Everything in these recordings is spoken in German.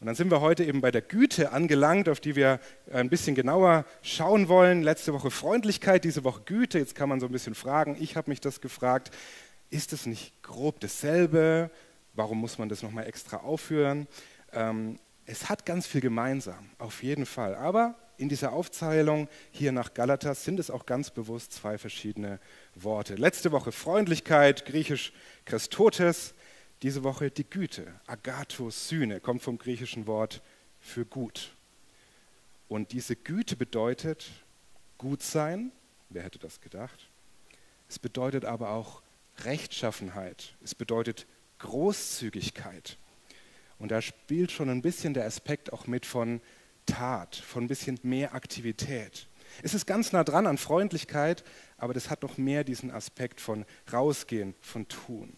Und dann sind wir heute eben bei der Güte angelangt, auf die wir ein bisschen genauer schauen wollen. Letzte Woche Freundlichkeit, diese Woche Güte. Jetzt kann man so ein bisschen fragen, ich habe mich das gefragt, ist es nicht grob dasselbe? Warum muss man das nochmal extra aufführen? Ähm, es hat ganz viel gemeinsam, auf jeden Fall. Aber in dieser Aufzählung hier nach Galatas sind es auch ganz bewusst zwei verschiedene Worte. Letzte Woche Freundlichkeit, griechisch Christotes, diese Woche die Güte, Agathos Syne, kommt vom griechischen Wort für gut. Und diese Güte bedeutet gut sein, wer hätte das gedacht? Es bedeutet aber auch Rechtschaffenheit, es bedeutet Großzügigkeit. Und da spielt schon ein bisschen der Aspekt auch mit von Tat, von ein bisschen mehr Aktivität. Es ist ganz nah dran an Freundlichkeit, aber das hat noch mehr diesen Aspekt von rausgehen, von tun.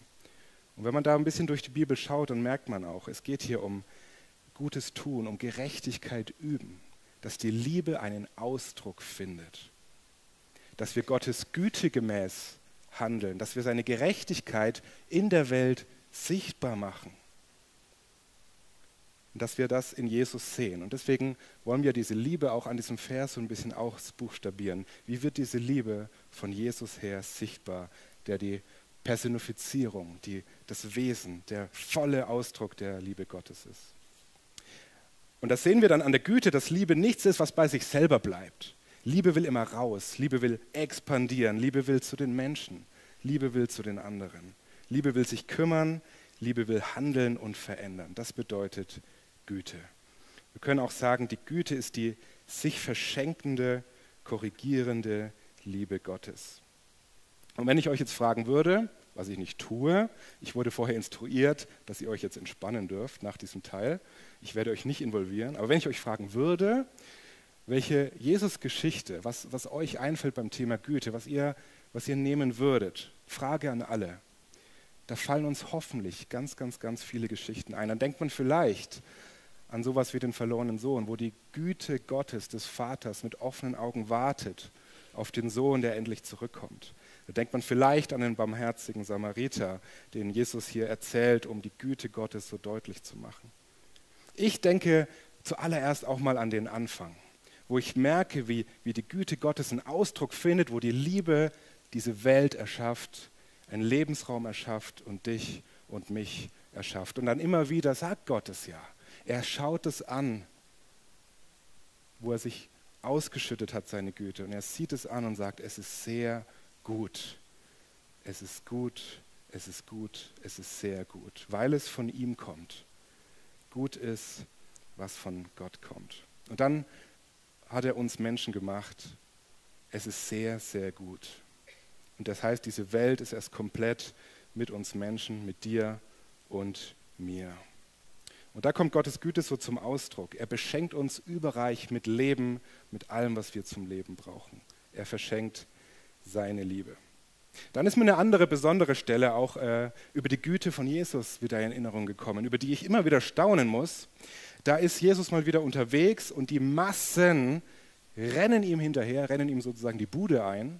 Und wenn man da ein bisschen durch die Bibel schaut, dann merkt man auch, es geht hier um Gutes tun, um Gerechtigkeit üben, dass die Liebe einen Ausdruck findet, dass wir Gottes Güte gemäß handeln, dass wir seine Gerechtigkeit in der Welt sichtbar machen. Und dass wir das in Jesus sehen. Und deswegen wollen wir diese Liebe auch an diesem Vers so ein bisschen ausbuchstabieren. Wie wird diese Liebe von Jesus her sichtbar, der die Personifizierung, die, das Wesen, der volle Ausdruck der Liebe Gottes ist. Und das sehen wir dann an der Güte, dass Liebe nichts ist, was bei sich selber bleibt. Liebe will immer raus, Liebe will expandieren, Liebe will zu den Menschen, Liebe will zu den anderen. Liebe will sich kümmern, Liebe will handeln und verändern. Das bedeutet Güte. Wir können auch sagen, die Güte ist die sich verschenkende, korrigierende Liebe Gottes. Und wenn ich euch jetzt fragen würde, was ich nicht tue, ich wurde vorher instruiert, dass ihr euch jetzt entspannen dürft nach diesem Teil. Ich werde euch nicht involvieren, aber wenn ich euch fragen würde, welche Jesus-Geschichte, was, was euch einfällt beim Thema Güte, was ihr, was ihr nehmen würdet, Frage an alle. Da fallen uns hoffentlich ganz, ganz, ganz viele Geschichten ein. Dann denkt man vielleicht an sowas wie den verlorenen Sohn, wo die Güte Gottes, des Vaters, mit offenen Augen wartet auf den Sohn, der endlich zurückkommt. Da denkt man vielleicht an den barmherzigen Samariter, den Jesus hier erzählt, um die Güte Gottes so deutlich zu machen. Ich denke zuallererst auch mal an den Anfang, wo ich merke, wie, wie die Güte Gottes einen Ausdruck findet, wo die Liebe diese Welt erschafft, einen Lebensraum erschafft und dich und mich erschafft. Und dann immer wieder sagt Gott es ja. Er schaut es an, wo er sich ausgeschüttet hat, seine Güte. Und er sieht es an und sagt, es ist sehr gut. Es ist gut, es ist gut, es ist sehr gut, weil es von ihm kommt. Gut ist, was von Gott kommt. Und dann hat er uns Menschen gemacht. Es ist sehr, sehr gut. Und das heißt, diese Welt ist erst komplett mit uns Menschen, mit dir und mir. Und da kommt Gottes Güte so zum Ausdruck. Er beschenkt uns überreich mit Leben, mit allem, was wir zum Leben brauchen. Er verschenkt seine Liebe. Dann ist mir eine andere besondere Stelle auch äh, über die Güte von Jesus wieder in Erinnerung gekommen, über die ich immer wieder staunen muss. Da ist Jesus mal wieder unterwegs und die Massen rennen ihm hinterher, rennen ihm sozusagen die Bude ein,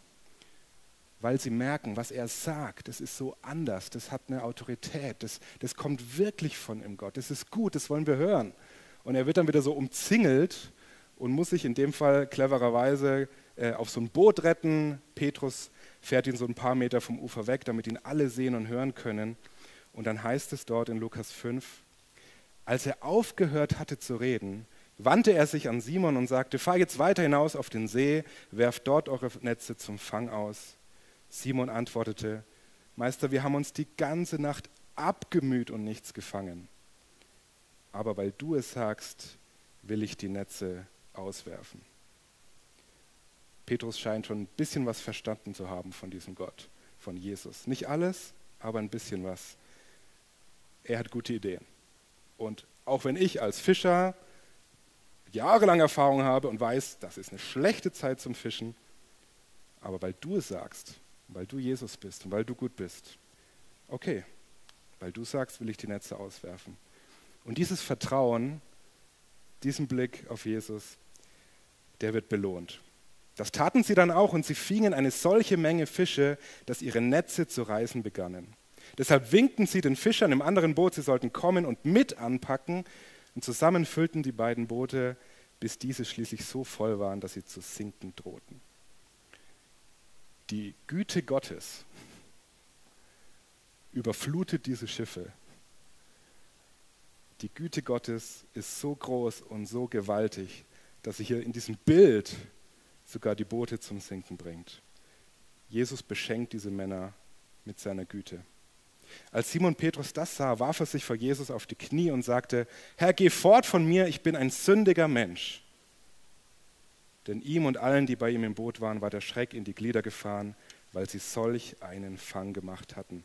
weil sie merken, was er sagt, das ist so anders, das hat eine Autorität, das, das kommt wirklich von ihm Gott, das ist gut, das wollen wir hören. Und er wird dann wieder so umzingelt und muss sich in dem Fall clevererweise äh, auf so ein Boot retten. Petrus fährt ihn so ein paar Meter vom Ufer weg, damit ihn alle sehen und hören können. Und dann heißt es dort in Lukas 5, als er aufgehört hatte zu reden, wandte er sich an Simon und sagte, fahr jetzt weiter hinaus auf den See, werft dort eure Netze zum Fang aus. Simon antwortete, Meister, wir haben uns die ganze Nacht abgemüht und nichts gefangen. Aber weil du es sagst, will ich die Netze auswerfen. Petrus scheint schon ein bisschen was verstanden zu haben von diesem Gott, von Jesus. Nicht alles, aber ein bisschen was. Er hat gute Ideen. Und auch wenn ich als Fischer jahrelang Erfahrung habe und weiß, das ist eine schlechte Zeit zum Fischen, aber weil du es sagst, weil du Jesus bist und weil du gut bist, okay, weil du sagst, will ich die Netze auswerfen. Und dieses Vertrauen, diesen Blick auf Jesus, der wird belohnt. Das taten sie dann auch und sie fingen eine solche Menge Fische, dass ihre Netze zu reißen begannen. Deshalb winkten sie den Fischern im anderen Boot, sie sollten kommen und mit anpacken, Und zusammen füllten die beiden Boote, bis diese schließlich so voll waren, dass sie zu sinken drohten. Die Güte Gottes überflutet diese Schiffe. Die Güte Gottes ist so groß und so gewaltig, dass sie hier in diesem Bild sogar die Boote zum Sinken bringt. Jesus beschenkt diese Männer mit seiner Güte. Als Simon Petrus das sah, warf er sich vor Jesus auf die Knie und sagte, Herr, geh fort von mir, ich bin ein sündiger Mensch. Denn ihm und allen, die bei ihm im Boot waren, war der Schreck in die Glieder gefahren, weil sie solch einen Fang gemacht hatten.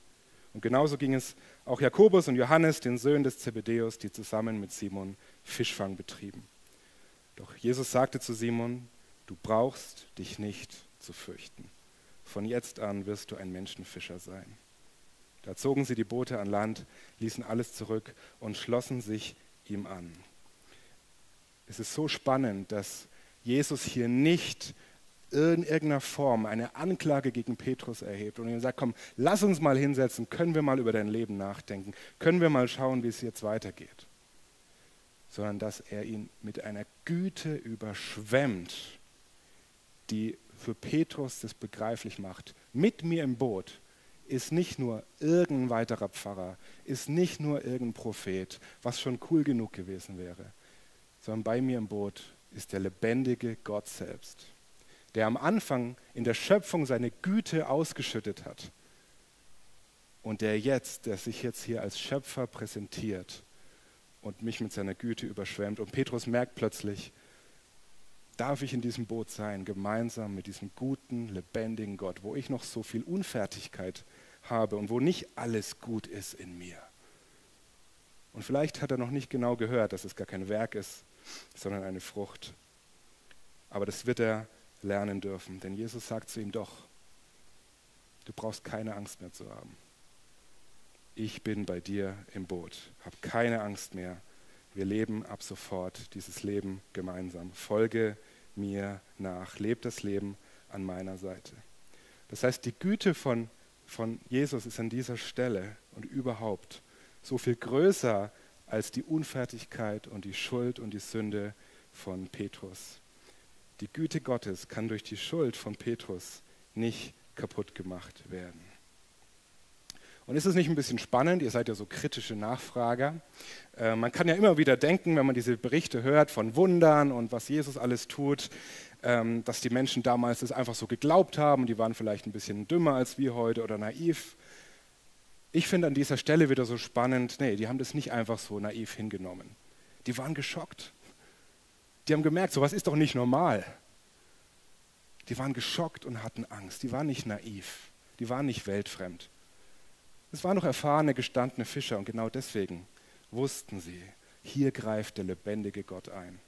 Und genauso ging es auch Jakobus und Johannes, den Söhnen des Zebedeus, die zusammen mit Simon Fischfang betrieben. Doch Jesus sagte zu Simon, du brauchst dich nicht zu fürchten. Von jetzt an wirst du ein Menschenfischer sein. Da zogen sie die Boote an Land, ließen alles zurück und schlossen sich ihm an. Es ist so spannend, dass Jesus hier nicht in irgendeiner Form eine Anklage gegen Petrus erhebt und ihm sagt, komm, lass uns mal hinsetzen, können wir mal über dein Leben nachdenken, können wir mal schauen, wie es jetzt weitergeht, sondern dass er ihn mit einer Güte überschwemmt, die für Petrus das begreiflich macht. Mit mir im Boot ist nicht nur irgendein weiterer Pfarrer, ist nicht nur irgendein Prophet, was schon cool genug gewesen wäre, sondern bei mir im Boot ist der lebendige Gott selbst, der am Anfang in der Schöpfung seine Güte ausgeschüttet hat und der jetzt, der sich jetzt hier als Schöpfer präsentiert und mich mit seiner Güte überschwemmt. Und Petrus merkt plötzlich, darf ich in diesem Boot sein, gemeinsam mit diesem guten, lebendigen Gott, wo ich noch so viel Unfertigkeit habe und wo nicht alles gut ist in mir. Und vielleicht hat er noch nicht genau gehört, dass es gar kein Werk ist, sondern eine Frucht. Aber das wird er lernen dürfen, denn Jesus sagt zu ihm doch, du brauchst keine Angst mehr zu haben. Ich bin bei dir im Boot, hab keine Angst mehr. Wir leben ab sofort dieses Leben gemeinsam. Folge mir nach, lebt das Leben an meiner Seite. Das heißt, die Güte von, von Jesus ist an dieser Stelle und überhaupt so viel größer als die Unfertigkeit und die Schuld und die Sünde von Petrus. Die Güte Gottes kann durch die Schuld von Petrus nicht kaputt gemacht werden. Und ist es nicht ein bisschen spannend? Ihr seid ja so kritische Nachfrager. Äh, man kann ja immer wieder denken, wenn man diese Berichte hört von Wundern und was Jesus alles tut, ähm, dass die Menschen damals das einfach so geglaubt haben. Die waren vielleicht ein bisschen dümmer als wir heute oder naiv. Ich finde an dieser Stelle wieder so spannend, nee, die haben das nicht einfach so naiv hingenommen. Die waren geschockt. Die haben gemerkt, sowas ist doch nicht normal. Die waren geschockt und hatten Angst. Die waren nicht naiv. Die waren nicht weltfremd. Es waren noch erfahrene, gestandene Fischer und genau deswegen wussten sie, hier greift der lebendige Gott ein.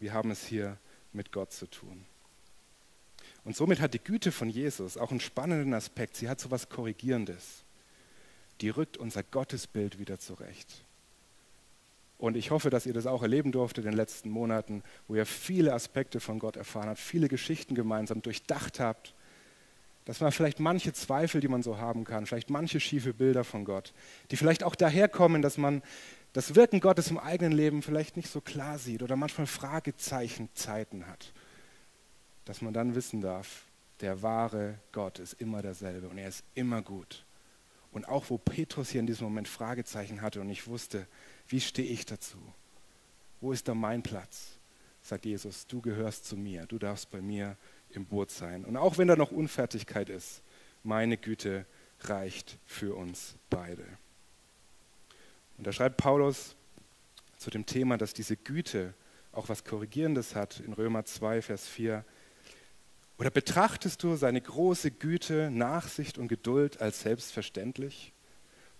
Wir haben es hier mit Gott zu tun. Und somit hat die Güte von Jesus auch einen spannenden Aspekt. Sie hat so etwas Korrigierendes. Die rückt unser Gottesbild wieder zurecht. Und ich hoffe, dass ihr das auch erleben durftet in den letzten Monaten, wo ihr viele Aspekte von Gott erfahren habt, viele Geschichten gemeinsam durchdacht habt dass man vielleicht manche Zweifel, die man so haben kann, vielleicht manche schiefe Bilder von Gott, die vielleicht auch daherkommen, dass man das Wirken Gottes im eigenen Leben vielleicht nicht so klar sieht oder manchmal Fragezeichenzeiten hat, dass man dann wissen darf, der wahre Gott ist immer derselbe und er ist immer gut. Und auch wo Petrus hier in diesem Moment Fragezeichen hatte und ich wusste, wie stehe ich dazu? Wo ist da mein Platz? Sagt Jesus, du gehörst zu mir, du darfst bei mir im Boot sein. Und auch wenn da noch Unfertigkeit ist, meine Güte reicht für uns beide. Und da schreibt Paulus zu dem Thema, dass diese Güte auch was Korrigierendes hat in Römer 2, Vers 4. Oder betrachtest du seine große Güte, Nachsicht und Geduld als selbstverständlich?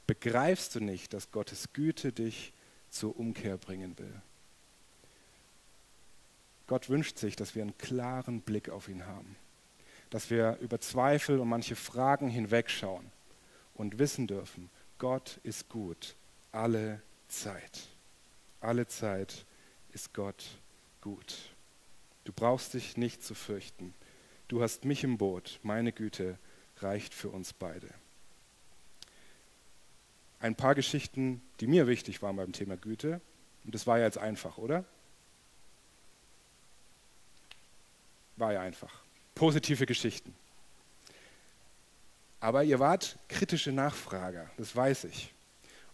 Begreifst du nicht, dass Gottes Güte dich zur Umkehr bringen will? Gott wünscht sich, dass wir einen klaren Blick auf ihn haben, dass wir über Zweifel und manche Fragen hinwegschauen und wissen dürfen, Gott ist gut, alle Zeit. Alle Zeit ist Gott gut. Du brauchst dich nicht zu fürchten. Du hast mich im Boot, meine Güte reicht für uns beide. Ein paar Geschichten, die mir wichtig waren beim Thema Güte, Und das war ja jetzt einfach, oder? War ja einfach. Positive Geschichten. Aber ihr wart kritische Nachfrager, das weiß ich.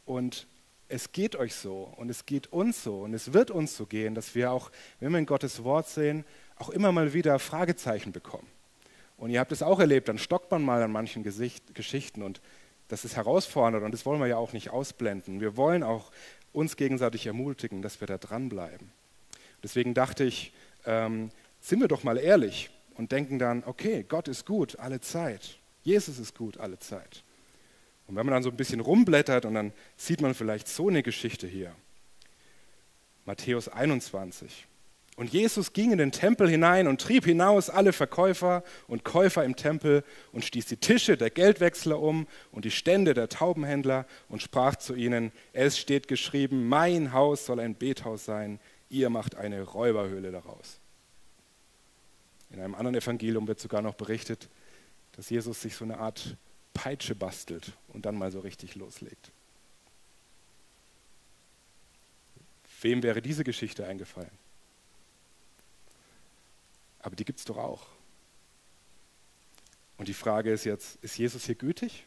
Und es geht euch so und es geht uns so und es wird uns so gehen, dass wir auch, wenn wir in Gottes Wort sehen, auch immer mal wieder Fragezeichen bekommen. Und ihr habt es auch erlebt, dann stockt man mal an manchen Gesicht, Geschichten und das ist herausfordernd und das wollen wir ja auch nicht ausblenden. Wir wollen auch uns gegenseitig ermutigen, dass wir da dranbleiben. Deswegen dachte ich, ähm, sind wir doch mal ehrlich und denken dann, okay, Gott ist gut alle Zeit. Jesus ist gut alle Zeit. Und wenn man dann so ein bisschen rumblättert und dann sieht man vielleicht so eine Geschichte hier. Matthäus 21. Und Jesus ging in den Tempel hinein und trieb hinaus alle Verkäufer und Käufer im Tempel und stieß die Tische der Geldwechsler um und die Stände der Taubenhändler und sprach zu ihnen, es steht geschrieben, mein Haus soll ein Bethaus sein, ihr macht eine Räuberhöhle daraus. In einem anderen Evangelium wird sogar noch berichtet, dass Jesus sich so eine Art Peitsche bastelt und dann mal so richtig loslegt. Wem wäre diese Geschichte eingefallen? Aber die gibt es doch auch. Und die Frage ist jetzt, ist Jesus hier gütig?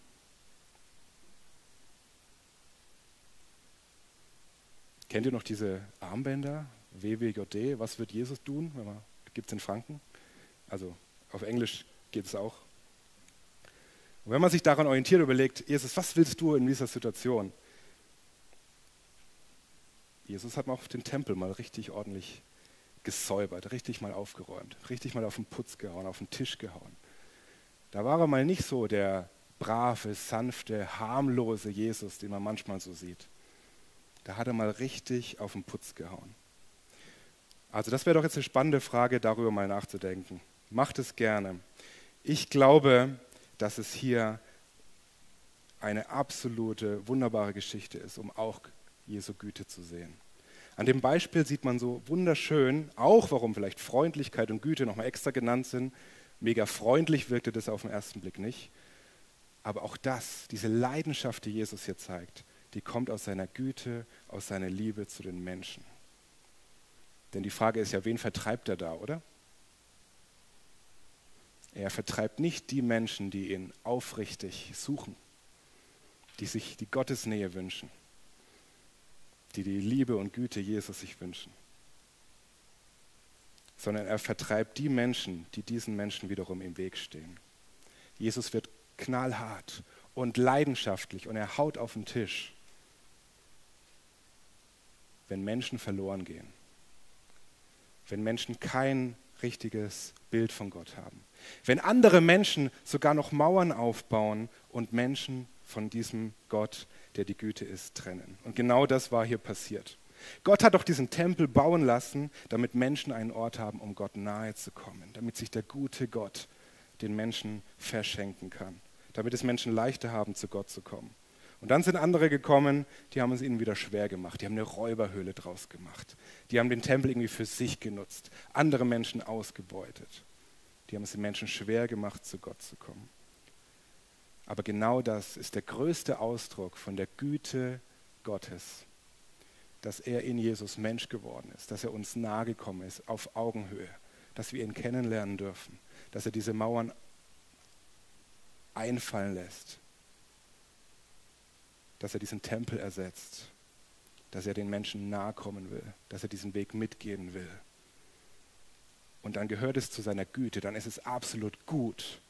Kennt ihr noch diese Armbänder? WWJD, was wird Jesus tun? Gibt es in Franken? Also auf Englisch geht es auch. Und wenn man sich daran orientiert, überlegt, Jesus, was willst du in dieser Situation? Jesus hat mal auf den Tempel mal richtig ordentlich gesäubert, richtig mal aufgeräumt, richtig mal auf den Putz gehauen, auf den Tisch gehauen. Da war er mal nicht so der brave, sanfte, harmlose Jesus, den man manchmal so sieht. Da hat er mal richtig auf den Putz gehauen. Also das wäre doch jetzt eine spannende Frage, darüber mal nachzudenken. Macht es gerne. Ich glaube, dass es hier eine absolute, wunderbare Geschichte ist, um auch Jesu Güte zu sehen. An dem Beispiel sieht man so wunderschön, auch warum vielleicht Freundlichkeit und Güte nochmal extra genannt sind. Mega freundlich wirkte das auf den ersten Blick nicht. Aber auch das, diese Leidenschaft, die Jesus hier zeigt, die kommt aus seiner Güte, aus seiner Liebe zu den Menschen. Denn die Frage ist ja, wen vertreibt er da, oder? Er vertreibt nicht die Menschen, die ihn aufrichtig suchen, die sich die Gottesnähe wünschen, die die Liebe und Güte Jesus sich wünschen, sondern er vertreibt die Menschen, die diesen Menschen wiederum im Weg stehen. Jesus wird knallhart und leidenschaftlich und er haut auf den Tisch, wenn Menschen verloren gehen, wenn Menschen kein richtiges Bild von Gott haben. Wenn andere Menschen sogar noch Mauern aufbauen und Menschen von diesem Gott, der die Güte ist, trennen. Und genau das war hier passiert. Gott hat doch diesen Tempel bauen lassen, damit Menschen einen Ort haben, um Gott nahe zu kommen, damit sich der gute Gott den Menschen verschenken kann, damit es Menschen leichter haben, zu Gott zu kommen. Und dann sind andere gekommen, die haben es ihnen wieder schwer gemacht. Die haben eine Räuberhöhle draus gemacht. Die haben den Tempel irgendwie für sich genutzt, andere Menschen ausgebeutet. Die haben es den Menschen schwer gemacht, zu Gott zu kommen. Aber genau das ist der größte Ausdruck von der Güte Gottes, dass er in Jesus Mensch geworden ist, dass er uns nahe gekommen ist, auf Augenhöhe, dass wir ihn kennenlernen dürfen, dass er diese Mauern einfallen lässt, dass er diesen Tempel ersetzt, dass er den Menschen nahe kommen will, dass er diesen Weg mitgehen will. Und dann gehört es zu seiner Güte, dann ist es absolut gut,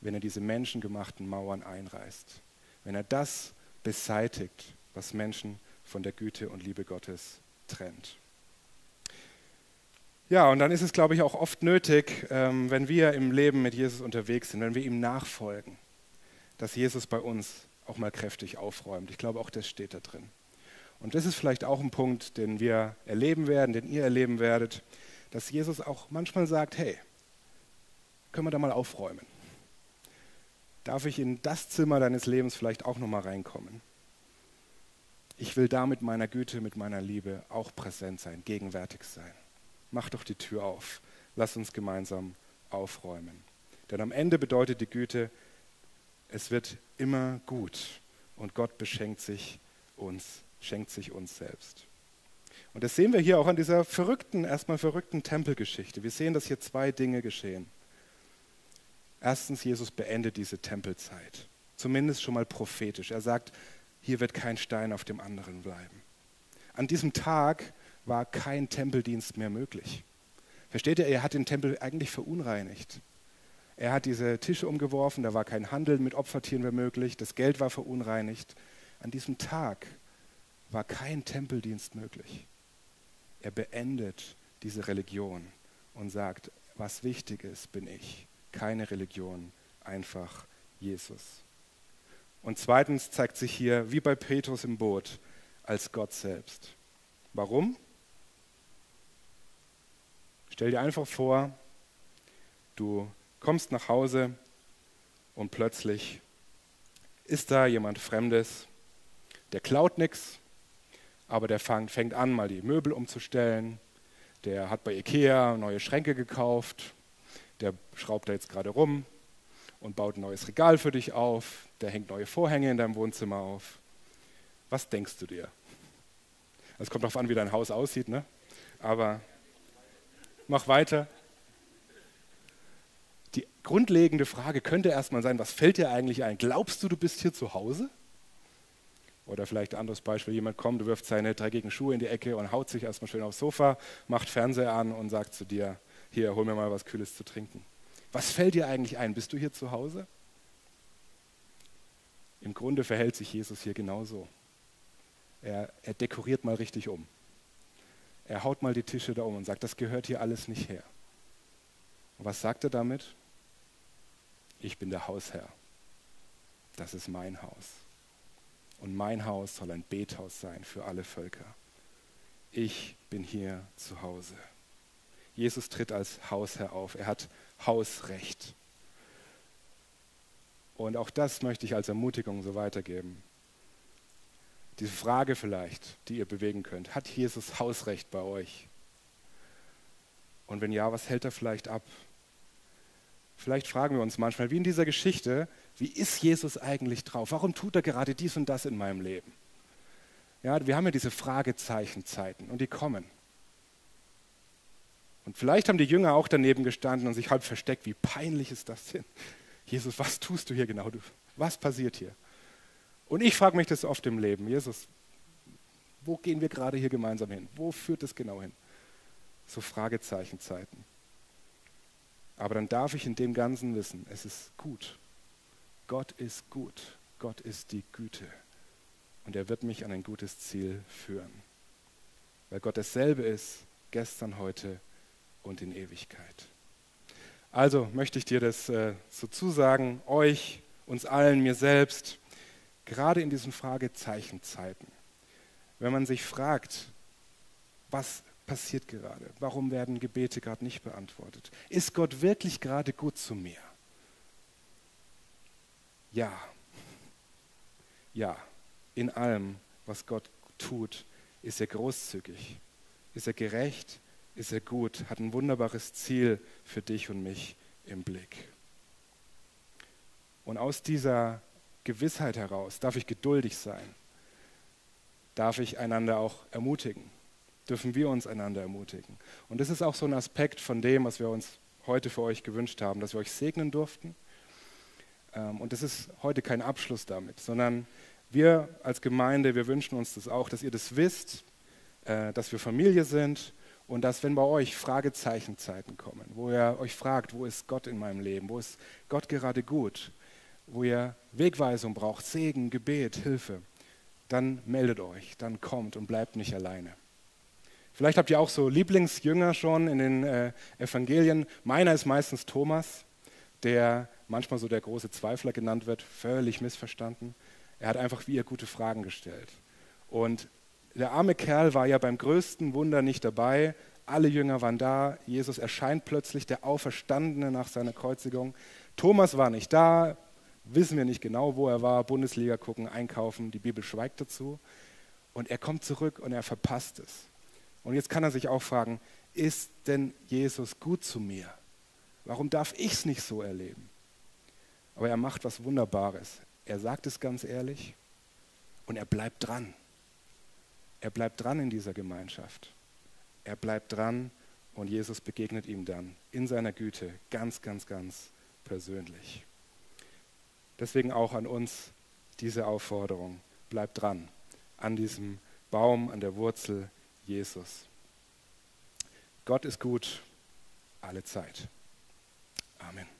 wenn er diese menschengemachten Mauern einreißt. Wenn er das beseitigt, was Menschen von der Güte und Liebe Gottes trennt. Ja, und dann ist es, glaube ich, auch oft nötig, ähm, wenn wir im Leben mit Jesus unterwegs sind, wenn wir ihm nachfolgen, dass Jesus bei uns auch mal kräftig aufräumt. Ich glaube, auch das steht da drin. Und das ist vielleicht auch ein Punkt, den wir erleben werden, den ihr erleben werdet, dass Jesus auch manchmal sagt, hey, können wir da mal aufräumen? Darf ich in das Zimmer deines Lebens vielleicht auch noch mal reinkommen? Ich will da mit meiner Güte, mit meiner Liebe auch präsent sein, gegenwärtig sein. Mach doch die Tür auf. Lass uns gemeinsam aufräumen. Denn am Ende bedeutet die Güte, es wird immer gut und Gott beschenkt sich uns, schenkt sich uns selbst. Und das sehen wir hier auch an dieser verrückten, erstmal verrückten Tempelgeschichte. Wir sehen, dass hier zwei Dinge geschehen. Erstens, Jesus beendet diese Tempelzeit. Zumindest schon mal prophetisch. Er sagt, hier wird kein Stein auf dem anderen bleiben. An diesem Tag war kein Tempeldienst mehr möglich. Versteht ihr, er hat den Tempel eigentlich verunreinigt. Er hat diese Tische umgeworfen, da war kein Handel mit Opfertieren mehr möglich, das Geld war verunreinigt. An diesem Tag war kein Tempeldienst möglich. Er beendet diese Religion und sagt, was wichtig ist, bin ich. Keine Religion, einfach Jesus. Und zweitens zeigt sich hier, wie bei Petrus im Boot, als Gott selbst. Warum? Stell dir einfach vor, du kommst nach Hause und plötzlich ist da jemand Fremdes, der klaut nichts, aber der fängt an, mal die Möbel umzustellen. Der hat bei Ikea neue Schränke gekauft. Der schraubt da jetzt gerade rum und baut ein neues Regal für dich auf. Der hängt neue Vorhänge in deinem Wohnzimmer auf. Was denkst du dir? Es kommt darauf an, wie dein Haus aussieht, ne? Aber mach weiter. Grundlegende Frage könnte erstmal sein, was fällt dir eigentlich ein? Glaubst du, du bist hier zu Hause? Oder vielleicht ein anderes Beispiel, jemand kommt, wirft seine dreckigen Schuhe in die Ecke und haut sich erstmal schön aufs Sofa, macht Fernseher an und sagt zu dir, hier, hol mir mal was Kühles zu trinken. Was fällt dir eigentlich ein? Bist du hier zu Hause? Im Grunde verhält sich Jesus hier genauso. Er, er dekoriert mal richtig um. Er haut mal die Tische da um und sagt, das gehört hier alles nicht her. Und was sagt er damit? Ich bin der Hausherr. Das ist mein Haus und mein Haus soll ein Bethaus sein für alle Völker. Ich bin hier zu Hause. Jesus tritt als Hausherr auf. Er hat Hausrecht. Und auch das möchte ich als Ermutigung so weitergeben. Diese Frage vielleicht, die ihr bewegen könnt. Hat Jesus Hausrecht bei euch? Und wenn ja, was hält er vielleicht ab? Vielleicht fragen wir uns manchmal, wie in dieser Geschichte, wie ist Jesus eigentlich drauf? Warum tut er gerade dies und das in meinem Leben? Ja, wir haben ja diese Fragezeichenzeiten und die kommen. Und vielleicht haben die Jünger auch daneben gestanden und sich halb versteckt, wie peinlich ist das denn? Jesus, was tust du hier genau? Was passiert hier? Und ich frage mich das oft im Leben. Jesus, wo gehen wir gerade hier gemeinsam hin? Wo führt es genau hin? So Fragezeichenzeiten. Aber dann darf ich in dem Ganzen wissen, es ist gut. Gott ist gut. Gott ist die Güte. Und er wird mich an ein gutes Ziel führen. Weil Gott dasselbe ist, gestern, heute und in Ewigkeit. Also möchte ich dir das äh, so zusagen, euch, uns allen, mir selbst, gerade in diesen Fragezeichenzeiten. Wenn man sich fragt, was passiert gerade? Warum werden Gebete gerade nicht beantwortet? Ist Gott wirklich gerade gut zu mir? Ja. Ja, in allem, was Gott tut, ist er großzügig, ist er gerecht, ist er gut, hat ein wunderbares Ziel für dich und mich im Blick. Und aus dieser Gewissheit heraus darf ich geduldig sein, darf ich einander auch ermutigen dürfen wir uns einander ermutigen. Und das ist auch so ein Aspekt von dem, was wir uns heute für euch gewünscht haben, dass wir euch segnen durften. Ähm, und das ist heute kein Abschluss damit, sondern wir als Gemeinde, wir wünschen uns das auch, dass ihr das wisst, äh, dass wir Familie sind und dass, wenn bei euch Fragezeichenzeiten kommen, wo ihr euch fragt, wo ist Gott in meinem Leben, wo ist Gott gerade gut, wo ihr Wegweisung braucht, Segen, Gebet, Hilfe, dann meldet euch, dann kommt und bleibt nicht alleine. Vielleicht habt ihr auch so Lieblingsjünger schon in den äh, Evangelien. Meiner ist meistens Thomas, der manchmal so der große Zweifler genannt wird, völlig missverstanden. Er hat einfach wie ihr gute Fragen gestellt. Und der arme Kerl war ja beim größten Wunder nicht dabei. Alle Jünger waren da. Jesus erscheint plötzlich, der Auferstandene nach seiner Kreuzigung. Thomas war nicht da. Wissen wir nicht genau, wo er war. Bundesliga gucken, einkaufen. Die Bibel schweigt dazu. Und er kommt zurück und er verpasst es. Und jetzt kann er sich auch fragen, ist denn Jesus gut zu mir? Warum darf ich es nicht so erleben? Aber er macht was Wunderbares. Er sagt es ganz ehrlich und er bleibt dran. Er bleibt dran in dieser Gemeinschaft. Er bleibt dran und Jesus begegnet ihm dann in seiner Güte ganz, ganz, ganz persönlich. Deswegen auch an uns diese Aufforderung. Bleibt dran an diesem Baum, an der Wurzel Jesus. Gott ist gut alle Zeit. Amen.